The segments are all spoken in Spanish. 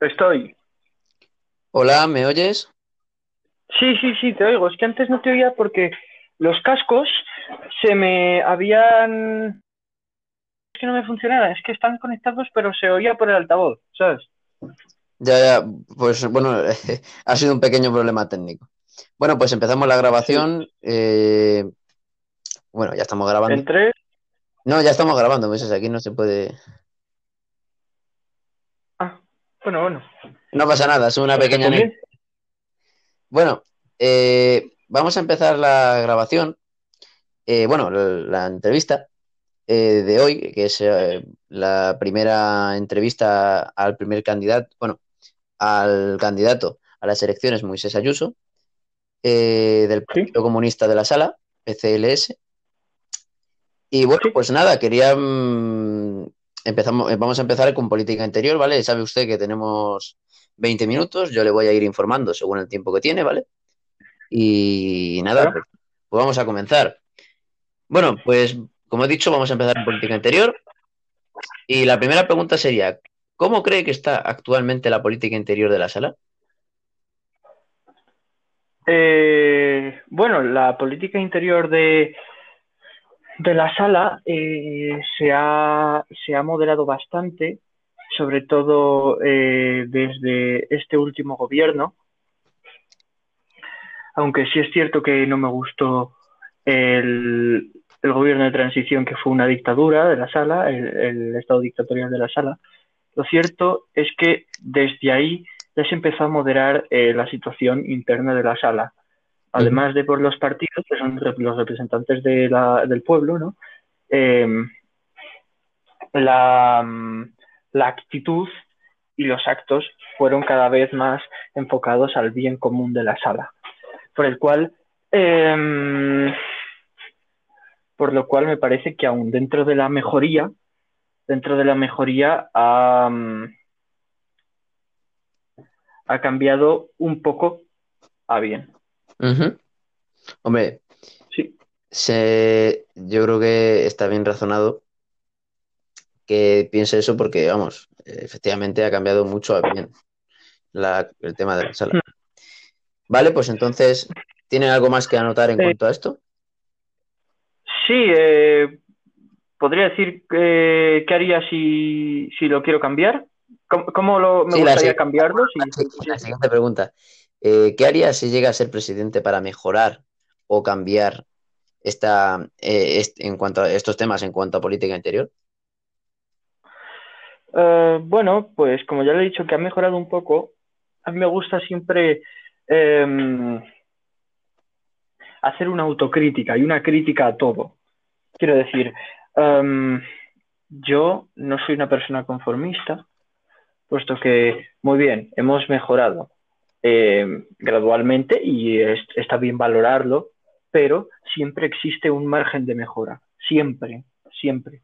Estoy. Hola, ¿me oyes? Sí, sí, sí, te oigo. Es que antes no te oía porque los cascos se me habían... Es que no me funcionaban, es que están conectados pero se oía por el altavoz, ¿sabes? Ya, ya, pues bueno, ha sido un pequeño problema técnico. Bueno, pues empezamos la grabación. eh, Bueno, ya estamos grabando. En tres... No, ya estamos grabando, pues aquí no se puede. Bueno, bueno. No pasa nada, es una pequeña. Bueno, eh, vamos a empezar la grabación. Eh, bueno, la, la entrevista eh, de hoy, que es eh, la primera entrevista al primer candidato, bueno, al candidato a las elecciones, Moisés Ayuso, eh, del Partido Comunista de la Sala, PCLS. Y bueno, pues nada, quería. mm, empezamos, eh, vamos a empezar con política interior, ¿vale? Sabe usted que tenemos 20 minutos, yo le voy a ir informando según el tiempo que tiene, ¿vale? Y nada, Claro. pues, pues vamos a comenzar. Bueno, pues como he dicho, vamos a empezar en política interior. Y la primera pregunta sería, ¿cómo cree que está actualmente la política interior de la sala? Eh, bueno, la política interior de, de la sala eh, se, ha, se ha moderado bastante, sobre todo eh, desde este último gobierno, aunque sí es cierto que no me gustó el, el gobierno de transición que fue una dictadura de la sala, el, el estado dictatorial de la sala. Lo cierto es que desde ahí ya se empezó a moderar eh, la situación interna de la sala. Además de por los partidos, que son los representantes de la- del pueblo, ¿no? Eh, la, la actitud y los actos fueron cada vez más enfocados al bien común de la sala. Por el cual, eh, por lo cual me parece que aún dentro de la mejoría, dentro de la mejoría ha cambiado un poco a bien. Ujú. Hombre, Sí, se- yo creo que está bien razonado que piense eso porque, vamos, efectivamente ha cambiado mucho a bien la- el tema de la sala. Vale, pues entonces, ¿tienen algo más que anotar en Eh, cuanto a esto? sí eh, podría decir que, qué haría si, si lo quiero cambiar. ¿Cómo, cómo lo, me Sí, la gustaría sí- cambiarlo? Si- Sí, La siguiente pregunta. Eh, ¿qué haría si llega a ser presidente para mejorar o cambiar esta, eh, en cuanto a estos temas en cuanto a política interior? Eh, bueno, pues como ya le he dicho que ha mejorado un poco, a mí me gusta siempre em, hacer una autocrítica y una crítica a todo. Quiero decir, em, yo no soy una persona conformista, puesto que, muy bien, hemos mejorado eh, gradualmente y es- está bien valorarlo, pero siempre existe un margen de mejora, siempre, siempre.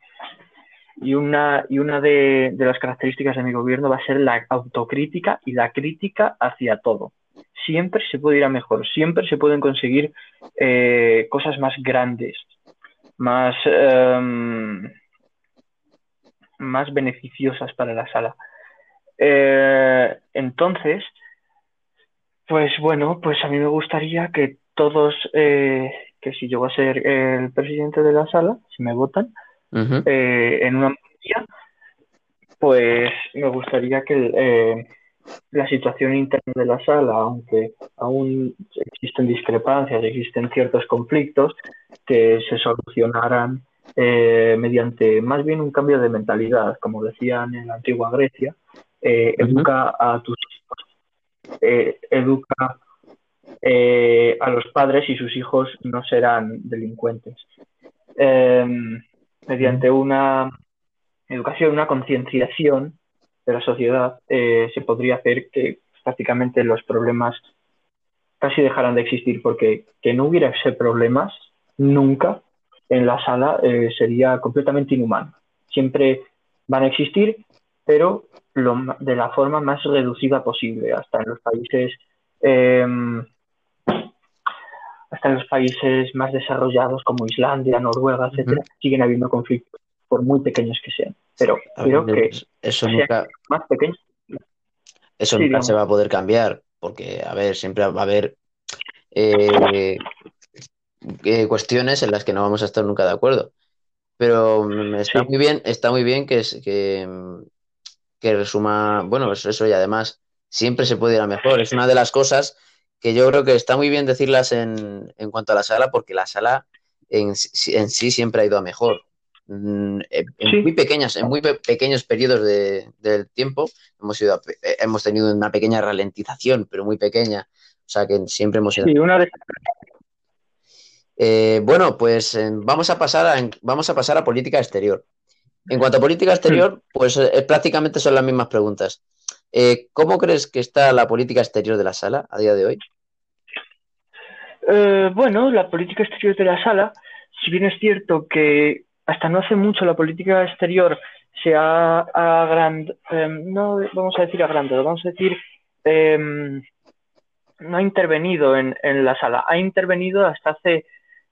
Y una, y una de, de las características de mi gobierno va a ser la autocrítica y la crítica hacia todo. Siempre se puede ir a mejor, siempre se pueden conseguir eh, cosas más grandes, más, em, más beneficiosas para la sala. Eh, entonces, pues bueno, pues a mí me gustaría que todos, eh, que si llego a ser el presidente de la sala, si me votan, eh, en una mayoría, pues me gustaría que eh, la situación interna de la sala, aunque aún existen discrepancias, existen ciertos conflictos, que se solucionaran eh, mediante más bien un cambio de mentalidad, como decían en la antigua Grecia, eh, Ujú. educa a tus eh, educa eh, a los padres y sus hijos no serán delincuentes. Eh, mediante una educación, una concienciación de la sociedad, eh, se podría hacer que prácticamente los problemas casi dejaran de existir, porque que no hubiera ese problemas nunca en la sala eh, sería completamente inhumano. Siempre van a existir, pero lo de la forma más reducida posible, hasta en los países eh, hasta en los países más desarrollados como Islandia, Noruega, etcétera, siguen habiendo conflictos, por muy pequeños que sean. Pero A creo ver, que pues, eso nunca, más pequeños, eso Sí, nunca se va a poder cambiar, porque, a ver, siempre va a haber eh, eh, cuestiones en las que no vamos a estar nunca de acuerdo. Pero mm, está Sí, muy bien, está muy bien que, es- que, mm, que resuma, bueno, eso, eso y además siempre se puede ir a mejor. Es una de las cosas que yo creo que está muy bien decirlas en, en cuanto a la sala, porque la sala en, sí- en sí siempre ha ido a mejor. Mm, En en muy pequeñas, en muy pe- pequeños periodos de, del tiempo hemos ido a eh, hemos tenido una pequeña ralentización, pero muy pequeña. O sea que siempre hemos ido. Sí, una de Eh, bueno, pues eh, vamos a pasar a, vamos a pasar a política exterior. En cuanto a política Hmm. exterior, pues eh, prácticamente son las mismas preguntas. Eh, ¿cómo crees que está la política exterior de la sala a día de hoy? Eh, bueno, la política exterior de la sala, si bien es cierto que hasta no hace mucho la política exterior se ha agrandado, no vamos a decir agrandado, vamos a decir, eh, no ha intervenido en, en, la sala, ha intervenido hasta hace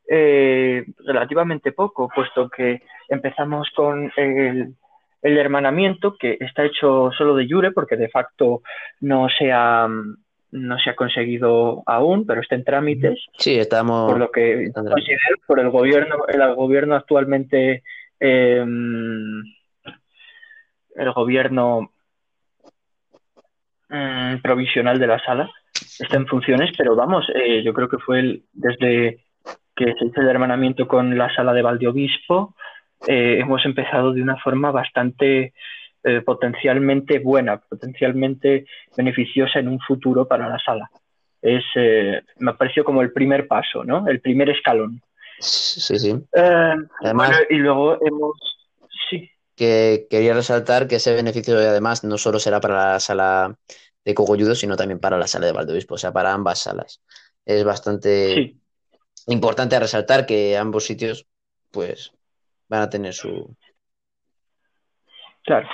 eh, relativamente poco, puesto que empezamos con el, el, hermanamiento, que está hecho solo de jure, porque de facto no se ha, no se ha conseguido aún, pero está en trámites. Sí, estamos. Por lo que considero por el gobierno, el gobierno actualmente, eh, el gobierno eh, provisional de la sala está en funciones, pero vamos, eh, yo creo que fue el, desde que se hizo el hermanamiento con la sala de Valdeobispo, eh, hemos empezado de una forma bastante eh, potencialmente buena, potencialmente beneficiosa en un futuro para la sala. Es, eh, me ha parecido como el primer paso, ¿no? El primer escalón. Sí, sí. Además, bueno, y luego hemos, sí. Que quería resaltar que ese beneficio además no solo será para la sala de Cogolludo, sino también para la sala de Valdeobispo, o sea, para ambas salas. Es bastante sí. importante resaltar que ambos sitios, pues, van a tener su. Claro.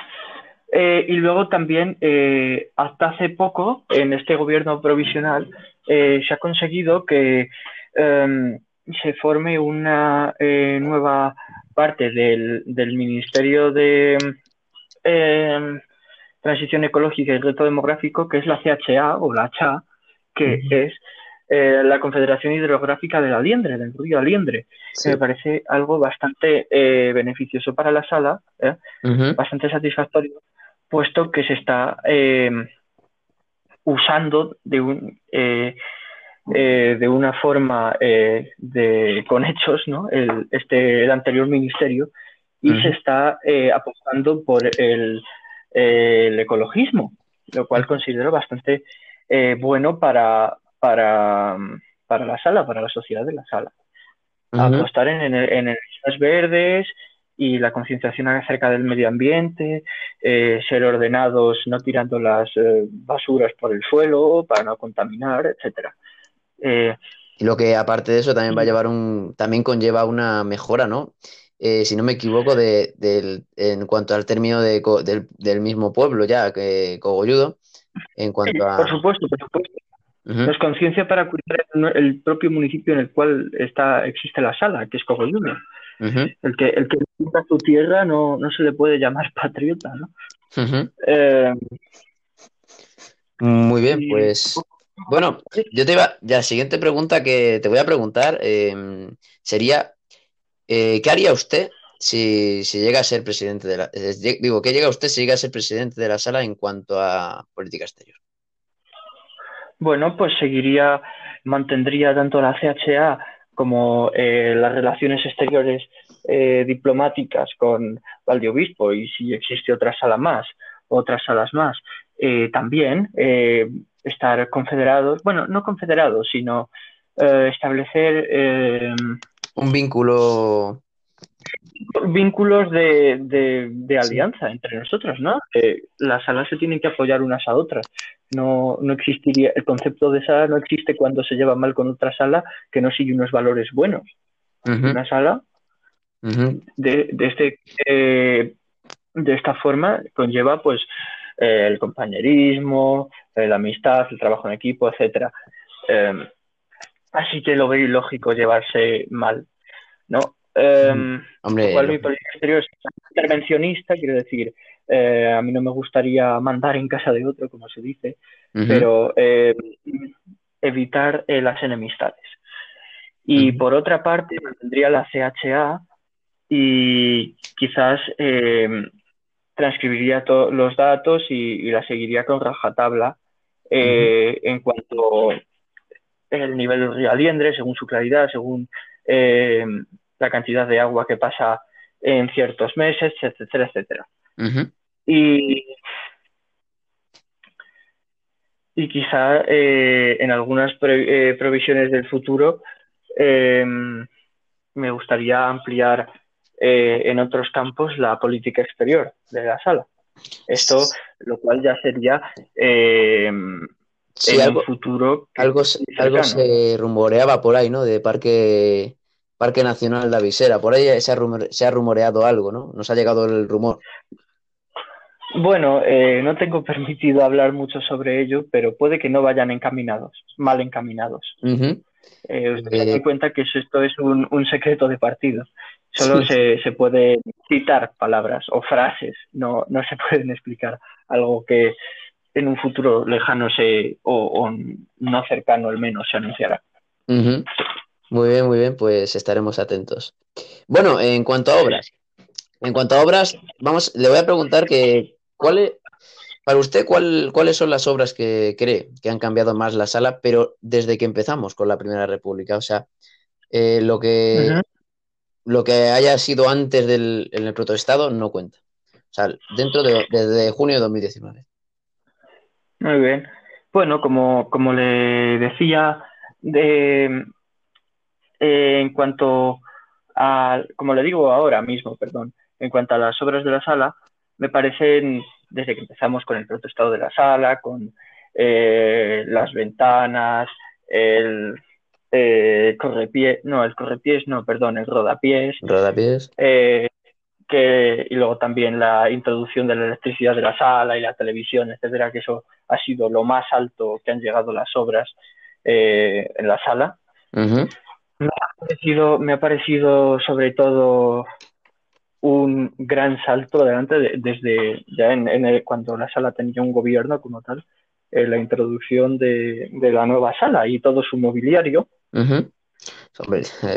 Eh, y luego también, eh, hasta hace poco, en este gobierno provisional, eh, se ha conseguido que em, se forme una eh, nueva parte del, del Ministerio de em, Transición Ecológica y Reto Demográfico, que es la CHA o la CHA, que uh -huh. es eh, la Confederación Hidrográfica de la Liendre, del río Aliendre. Sí. Me parece algo bastante eh, beneficioso para la sala, uh -huh. bastante satisfactorio, puesto que se está eh, usando de, un, eh, de una forma eh, de, con hechos ¿no? el, este, el anterior ministerio y uh -huh. se está eh, apostando por el, el, ecologismo, lo cual considero bastante eh, bueno para, para, para la sala, para la sociedad de la sala. Uh -huh. Apostar en, en, en energías verdes y la concienciación acerca del medio ambiente, eh, ser ordenados no tirando las eh, basuras por el suelo para no contaminar, etcétera. Eh, y lo que aparte de eso también va a llevar un, también conlleva una mejora, ¿no? Eh, si no me equivoco, de, de, en cuanto al término de, del, del, mismo pueblo ya, que Cogolludo, en cuanto a... Por supuesto, por supuesto. Uh -huh. Es conciencia para cuidar el, el, propio municipio en el cual está, existe la sala, que es Cogolludo. Uh -huh. El que el que pinta su tierra no, no se le puede llamar patriota, ¿no? Uh -huh. eh, Muy bien, y... pues bueno, yo te iba, ya la siguiente pregunta que te voy a preguntar eh, sería eh, ¿qué haría usted si, si, llega a ser presidente de la eh, digo, ¿qué llega usted si llega a ser presidente de la sala en cuanto a política exterior? Bueno, pues seguiría, mantendría tanto la CHA como eh, las relaciones exteriores eh, diplomáticas con Valdeobispo y si existe otra sala más, otras salas más, eh, también estar confederados, bueno, no confederados, sino establecer un vínculo vínculos de, de, de alianza entre nosotros, ¿no? las salas se tienen que apoyar unas a otras. No, no existiría, el concepto de sala no existe cuando se lleva mal con otra sala que no sigue unos valores buenos. Uh -huh. Una sala uh -huh. de, de, este, eh, de esta forma conlleva pues eh, el compañerismo, eh, la amistad, el trabajo en equipo, etcétera. así que lo veo ilógico llevarse mal, ¿no? Um, Hombre, cual mi política exterior es intervencionista, quiero decir, eh, a mí no me gustaría mandar en casa de otro, como se dice, pero eh, evitar eh, las enemistades. Y por otra parte, mantendría la CHA y quizás transcribiría todos los datos y, la seguiría con rajatabla en cuanto el nivel del río Aliendre, según su claridad, según la cantidad de agua que pasa en ciertos meses, etcétera, etcétera. Y, y quizá eh, en algunas eh, provisiones del futuro em, me gustaría ampliar eh, en otros campos la política exterior de la sala. Esto, lo cual ya sería em, en algo, un futuro. Algo, algo se rumoreaba por ahí, ¿no? De parque Parque Nacional de Avisera. Por ahí se ha, se ha rumoreado algo, ¿no? Nos ha llegado el rumor. Bueno, eh, no tengo permitido hablar mucho sobre ello, pero puede que no vayan encaminados, mal encaminados. eh, os eh, cuenta que esto es un, secreto de partido. Solo se, se, puede citar palabras o frases, no, no se pueden explicar algo que en un futuro lejano se, o, no cercano al menos se anunciará. Muy bien, muy bien, pues estaremos atentos. Bueno, en cuanto a obras, en cuanto a obras, vamos, le voy a preguntar que cuál para usted cuál, cuáles son las obras que cree que han cambiado más la sala, pero desde que empezamos con la Primera República, o sea, eh, lo que lo que haya sido antes del en el protoestado no cuenta. O sea, dentro de desde junio de 2019. Muy bien. Bueno, como, como le decía, de, eh, en cuanto a, como le digo ahora mismo, perdón, en cuanto a las obras de la sala, me parecen, desde que empezamos con el protestado de la sala, con eh, las ventanas, el eh, correpiés, no, el correpiés, no, perdón, el rodapiés. Rodapiés. Eh, que, y luego también la introducción de la electricidad de la sala y la televisión, etcétera, que eso ha sido lo más alto que han llegado las obras eh, en la sala. Me ha parecido, me ha parecido sobre todo un gran salto adelante desde ya en, cuando la sala tenía un gobierno como tal, eh, la introducción de, la nueva sala y todo su mobiliario.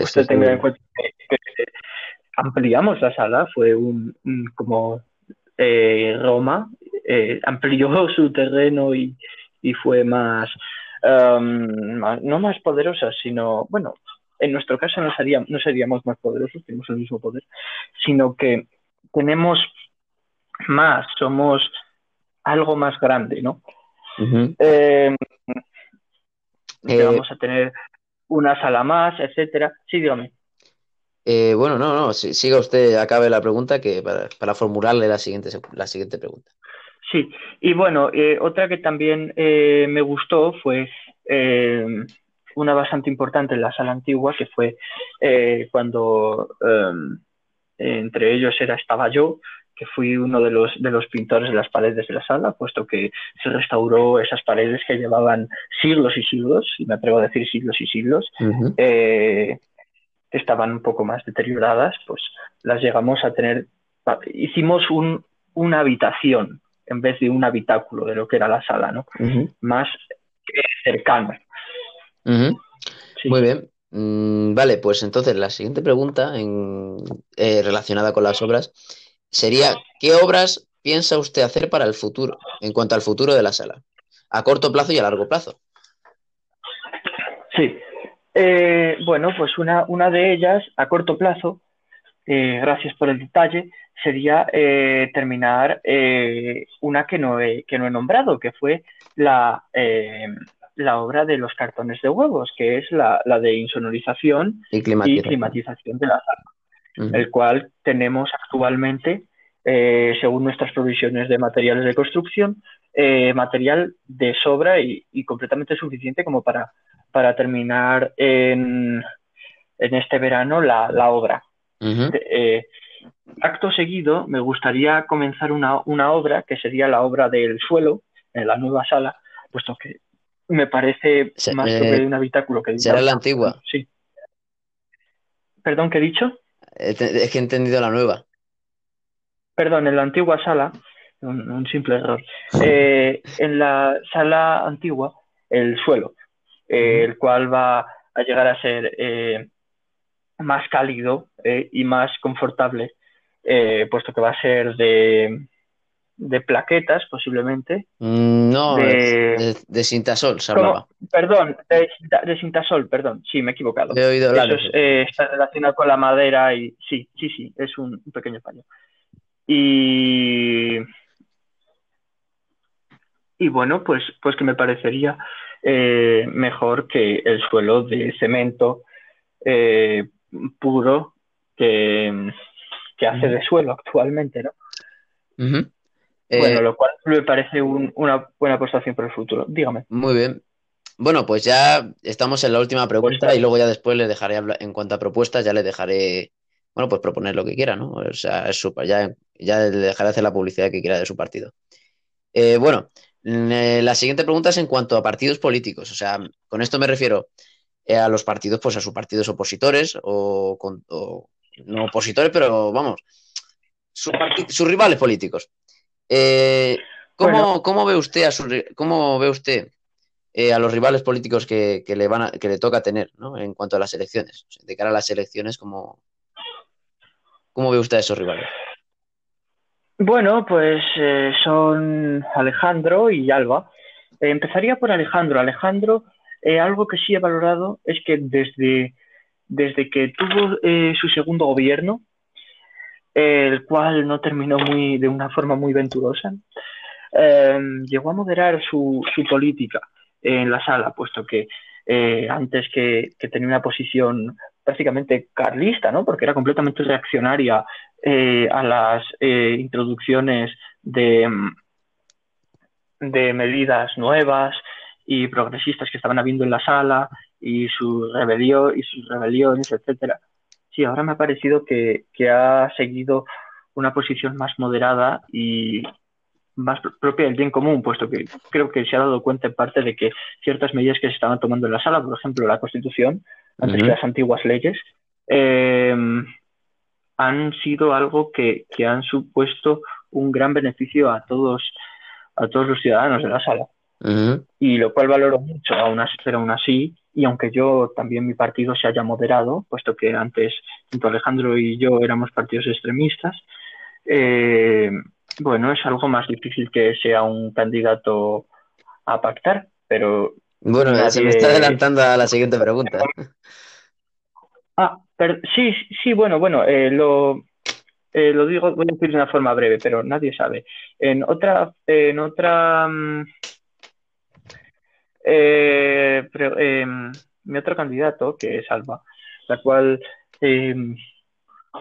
Usted tenga en cuenta que, ampliamos la sala, fue un, como eh, Roma eh, amplió su terreno y, y fue más, um, no más poderosa, sino, bueno, en nuestro caso no, no seríamos más poderosos, tenemos el mismo poder, sino que tenemos más, somos algo más grande, ¿no? Eh, eh, vamos a tener una sala más, etcétera. Sí, dígame. Eh, bueno, no, no, siga usted, acabe la pregunta que para, formularle la siguiente, la siguiente pregunta. Sí, y bueno, otra que también me gustó fue una bastante importante en la sala antigua, que fue eh, cuando em, entre ellos era, estaba yo, que fui uno de los, de los pintores de las paredes de la sala, puesto que se restauró esas paredes que llevaban siglos y siglos, y me atrevo a decir siglos y siglos, eh, estaban un poco más deterioradas, pues las llegamos a tener, hicimos un, una habitación en vez de un habitáculo de lo que era la sala, ¿no? Más cercano. Muy bien. Mm, vale, pues entonces la siguiente pregunta en, eh, relacionada con las obras sería, ¿qué obras piensa usted hacer para el futuro, en cuanto al futuro de la sala? A corto plazo y a largo plazo. Sí. Eh, bueno, pues una, una de ellas, a corto plazo, eh, gracias por el detalle, sería terminar una que no, he, que no he nombrado, que fue la, la obra de los cartones de huevos, que es la, de insonorización y climatización, de la sala, el cual tenemos actualmente, eh, según nuestras provisiones de materiales de construcción, eh, material de sobra y, completamente suficiente como para, para terminar en, en este verano la, obra. Eh, acto seguido, me gustaría comenzar una, una obra que sería la obra del suelo en la nueva sala, puesto que me parece más sobre un habitáculo que será la antigua. Sí. Perdón qué he dicho es que he entendido la nueva. Perdón, en la antigua sala, un, simple error. Eh, en la sala antigua, el suelo, eh, el cual va a llegar a ser eh, más cálido y más confortable, puesto que va a ser de, de plaquetas, posiblemente. Mm, no, de, de, cintasol se hablaba. Perdón, de, de, cintasol, perdón, sí, me he equivocado. He oído Eso está relacionado con la madera y sí, sí, sí, es un, un pequeño paño. Y y bueno, pues, pues que me parecería eh, mejor que el suelo de cemento eh, puro que, que, hace de suelo actualmente, ¿no? Bueno, Eh, lo cual me parece un- una buena apostación para el futuro. Dígame. muy bien. Bueno, pues ya estamos en la última pregunta Pues- y luego ya después le dejaré hablar, en cuanto a propuestas, ya le dejaré, bueno, pues proponer lo que quiera, ¿no? O sea, es ya, ya le dejaré hacer la publicidad que quiera de su partido. Eh, bueno, mm, eh, la siguiente pregunta es en cuanto a partidos políticos. O sea, con esto me refiero eh, a los partidos, pues a sus partidos opositores o, con- o no opositores, pero vamos, sus rivales políticos. Eh, ¿cómo, Bueno. cómo ve usted a su cómo ve usted eh, a los rivales políticos que, que le van a- que le toca tener, ¿no? En cuanto a las elecciones, O sea, de cara a las elecciones, ¿cómo, cómo ve usted a esos rivales? Bueno, pues eh, son Alejandro y Alba. Eh, empezaría por Alejandro. Alejandro, algo que sí he valorado es que desde, desde que tuvo eh, su segundo gobierno, el cual no terminó muy, de una forma muy venturosa, eh, llegó a moderar su, su política en la sala, puesto que eh, antes que, tenía una posición prácticamente carlista, ¿no? porque era completamente reaccionaria eh, a las introducciones de, de medidas nuevas y progresistas que estaban habiendo en la sala y su rebelión y sus rebeliones, etcétera. Sí, ahora me ha parecido que, que ha seguido una posición más moderada y más pr- propia del bien común, puesto que creo que se ha dado cuenta en parte de que ciertas medidas que se estaban tomando en la sala, por ejemplo, la Constitución, antes que las antiguas leyes, eh, han sido algo que, que han supuesto un gran beneficio a todos, a todos los ciudadanos de la sala Y lo cual valoro mucho, aún así, pero aún así, y aunque yo también mi partido se haya moderado, puesto que antes tanto Alejandro y yo éramos partidos extremistas, eh, bueno, es algo más difícil que sea un candidato a pactar, pero Bueno, se me está adelantando a la siguiente pregunta. Ah, sí, sí, bueno, bueno, eh, lo, eh, lo digo, voy a decir de una forma breve, pero nadie sabe. En otra, en otra, mm, eh, em, mi otro candidato, que es Alba, la cual, em,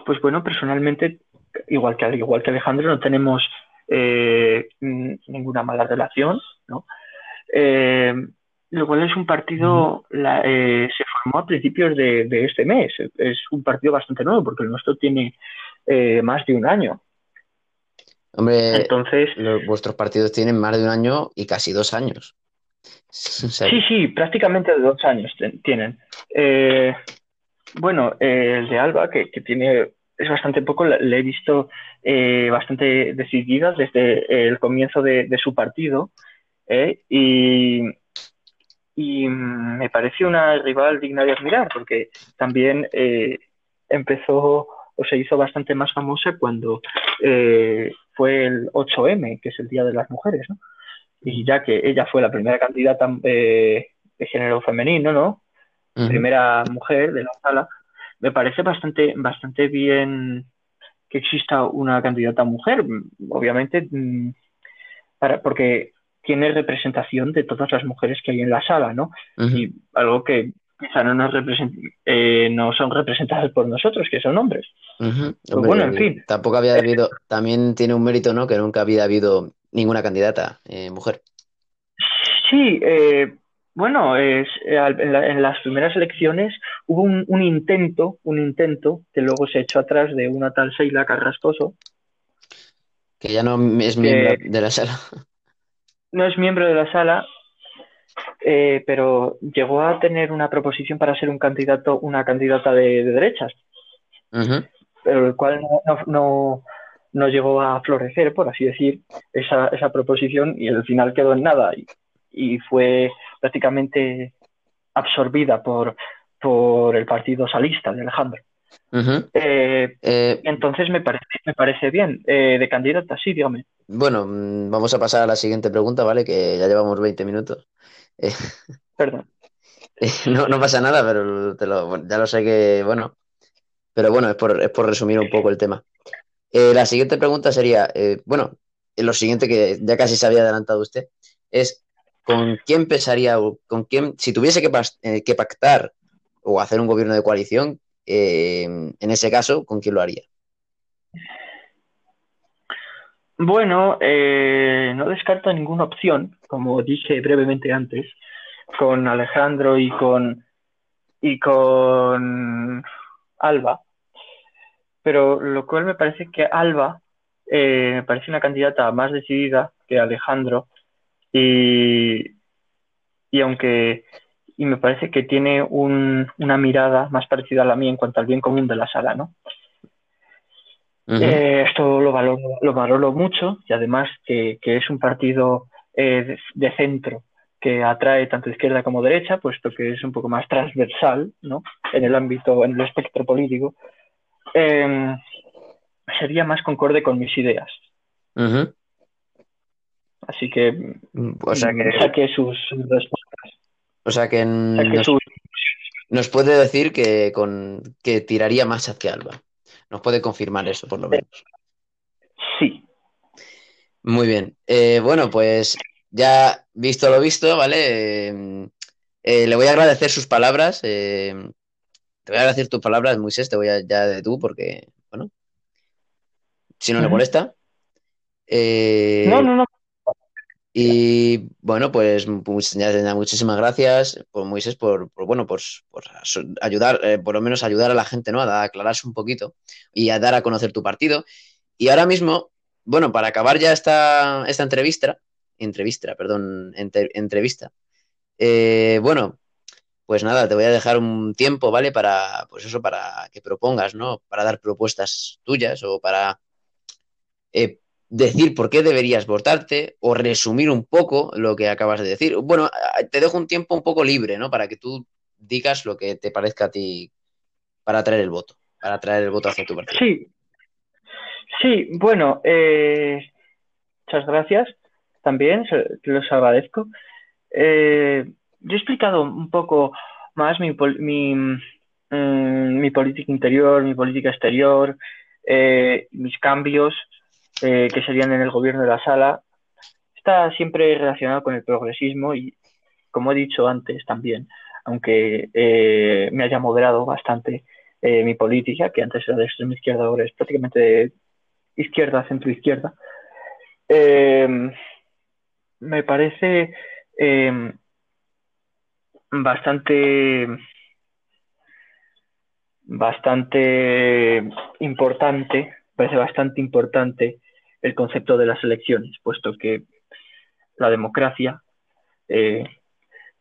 pues bueno, personalmente, igual que, igual que Alejandro, no tenemos eh, ninguna mala relación, ¿no? Eh, lo cual es un partido, la- eh, se formó a principios de, de este mes. Es un partido bastante nuevo porque el nuestro tiene eh, más de un año. Hombre, Entonces, vuestros partidos tienen más de un año y casi dos años. Sí, sí, prácticamente dos años tienen. Eh, bueno, eh, el de Alba, que, tiene, es bastante poco, le, he visto eh, bastante decidida desde el comienzo de, su partido. ¿eh? Y, y me parece una rival digna de admirar, porque también eh, empezó o se hizo bastante más famosa cuando fue el 8M, que es el Día de las Mujeres, ¿no? Y ya que ella fue la primera candidata eh, de género femenino, ¿no? Primera mujer de la sala, me parece bastante, bastante bien que exista una candidata mujer, obviamente, mm, para, porque tiene representación de todas las mujeres que hay en la sala, ¿no? Y algo que quizá no nos represent- eh, no son representadas por nosotros, que son hombres. Ujú. Pues Hombre, bueno, en fin. Tampoco había habido, también tiene un mérito, ¿no? Que nunca había habido ninguna candidata eh, mujer. Sí, eh, bueno, es, eh, en, la- en las primeras elecciones hubo un, un intento, un intento que luego se echó atrás de una tal Sheila Carrascoso, Que ya no es miembro de la sala. no es miembro de la sala, eh, pero llegó a tener una proposición para ser un candidato, una candidata de, de derechas. Pero el cual no, no, llegó a florecer, por así decir, esa, esa proposición y al final quedó en nada y, y fue prácticamente absorbida por, por el partido salista de Alejandro. Eh, eh, entonces me parece, me parece bien. Eh, de candidata, sí, dígame. Bueno, mm, vamos a pasar a la siguiente pregunta, ¿vale? Que ya llevamos 20 minutos. Perdón. no, no pasa nada, pero te lo, ya lo sé que, bueno. Pero bueno, es por, es por resumir un poco el tema. La siguiente pregunta sería, bueno, lo siguiente que ya casi se había adelantado usted, es ¿con quién pensaría, con quién, si tuviese que, que pactar o hacer un gobierno de coalición, eh, en ese caso, ¿con quién lo haría? Bueno, eh, no descarto ninguna opción, como dije brevemente antes, con Alejandro y con y con Alba. Pero lo cual me parece que Alba eh, me parece una candidata más decidida que Alejandro y, y aunque y me parece que tiene una mirada más parecida a la mía en cuanto al bien común de la sala, ¿no? Eh, esto lo valoro, lo valoro mucho y además que, es un partido eh, de, centro que atrae tanto izquierda como derecha, puesto que es un poco más transversal ¿no? en el ámbito, en el espectro político, em, sería más concorde con mis ideas. Así que, o sea que... saque sus respuestas. O sea que, nos, puede decir que, con, que tiraría más hacia Alba. Nos puede confirmar eso, por lo menos. Sí. Muy bien. Eh, bueno, pues ya visto lo visto, ¿vale? Eh, eh, le voy a agradecer sus palabras. Te voy a agradecer tus palabras, Moisés. Te voy a ya de tú, porque, bueno, si no le molesta. no, no, no. Y bueno, pues, muchísimas gracias, por Moisés, por, bueno, por, ayudar, eh, por lo menos ayudar a la gente, ¿no? A aclararse un poquito y a dar a conocer tu partido. Y ahora mismo, bueno, para acabar ya esta, esta entrevista, entrevista, perdón, entrevista, eh, bueno, pues nada, te voy a dejar un tiempo, ¿vale? Para, pues eso, para que propongas, ¿no? Para dar propuestas tuyas o para eh, decir por qué deberías votarte o resumir un poco lo que acabas de decir. Bueno, te dejo un tiempo un poco libre, ¿no? Para que tú digas lo que te parezca a ti para traer el voto, para traer el voto hacia tu partido. Sí, sí, bueno, eh, muchas gracias también, los agradezco. Eh, yo he explicado un poco más mi, mi, mm, mi política interior, mi política exterior, eh, mis cambios eh, que serían en el gobierno de la sala, está siempre relacionado con el progresismo y, como he dicho antes también, aunque eh, me haya moderado bastante eh, mi política, que antes era de extrema izquierda, ahora es prácticamente de izquierda, centro-izquierda, me parece bastante bastante importante, parece bastante importante el concepto de las elecciones, puesto que la democracia, eh,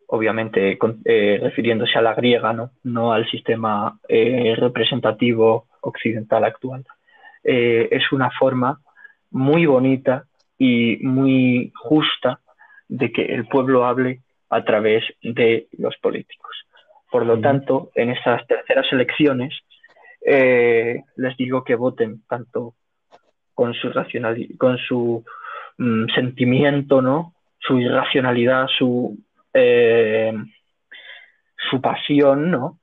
obviamente eh, refiriéndose a la griega, no, no al sistema eh, representativo occidental actual, es una forma muy bonita y muy justa de que el pueblo hable a través de los políticos. Por lo tanto, en estas terceras elecciones, les digo que voten tanto con su, con su mm, sentimiento, ¿no? su irracionalidad, su, eh, su pasión ¿no?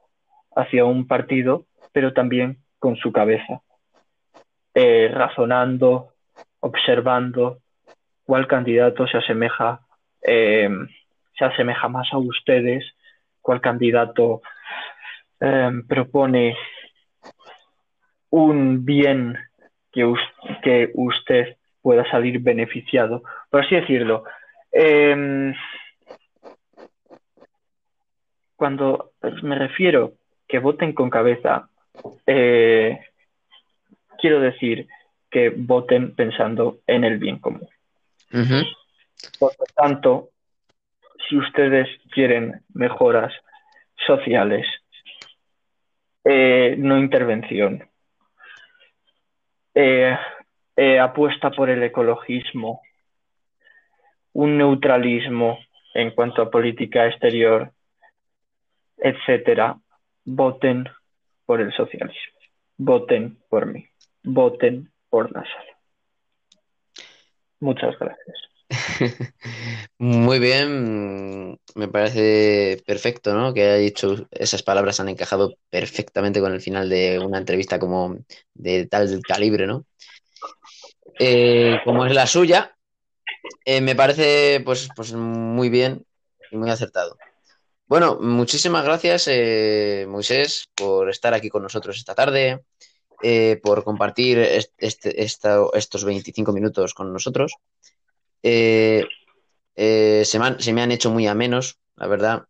hacia un partido, pero también con su cabeza, eh, razonando, observando cuál candidato se asemeja, eh, se asemeja más a ustedes, cuál candidato propone un bien que, usted pueda salir beneficiado, por así decirlo. Em, cuando me refiero que voten con cabeza, eh, quiero decir que voten pensando en el bien común. Por lo tanto, si ustedes quieren mejoras sociales, eh, no intervención, eh, eh, apuesta por el ecologismo, un neutralismo en cuanto a política exterior, etcétera, voten por el socialismo, voten por mí, voten por la sala. Muchas gracias. Muy bien, me parece perfecto, ¿no? Que haya dicho esas palabras han encajado perfectamente con el final de una entrevista como de tal calibre, ¿no? Eh, como es la suya, eh, me parece pues, pues muy bien y muy acertado. Bueno, muchísimas gracias, eh, Moisés, por estar aquí con nosotros esta tarde, por compartir este, estos 25 minutos con nosotros. Se, me han, hecho muy amenos, la verdad,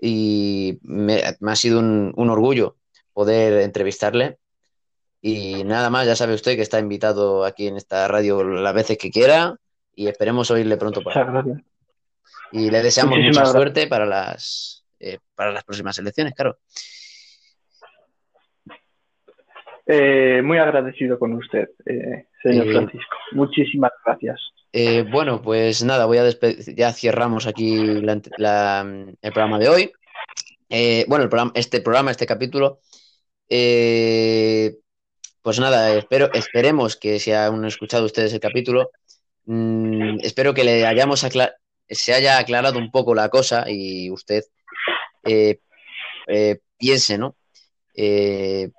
y me, ha sido un, un orgullo poder entrevistarle. Y nada más, ya sabe usted que está invitado aquí en esta radio las veces que quiera y esperemos oírle pronto por ahí. Y le deseamos mucha suerte para las, eh, para las próximas elecciones, claro. Eh, muy agradecido con usted, eh, señor Francisco. Muchísimas gracias. Bueno, pues nada, voy a ya cerramos aquí el programa de hoy. bueno, el programa, este programa, este capítulo. Pues nada, espero, esperemos que si han escuchado ustedes el capítulo, mm, espero que le hayamos se haya aclarado un poco la cosa y usted eh, eh, piense, ¿no? Eh,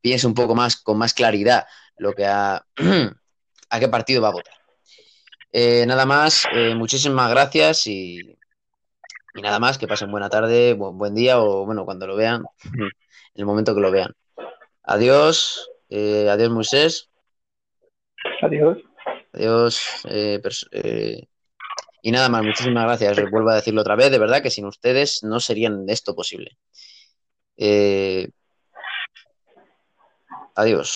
piense un poco más, con más claridad, lo que a, a qué partido va a votar. nada más, muchísimas gracias y, y, nada más, que pasen buena tarde, buen día o bueno, cuando lo vean, en el momento que lo vean. Adiós, eh, adiós Moisés. Adiós. Adiós. Eh, eh, y nada más, muchísimas gracias. Vuelvo a decirlo otra vez, de verdad que sin ustedes no serían esto posible. adiós.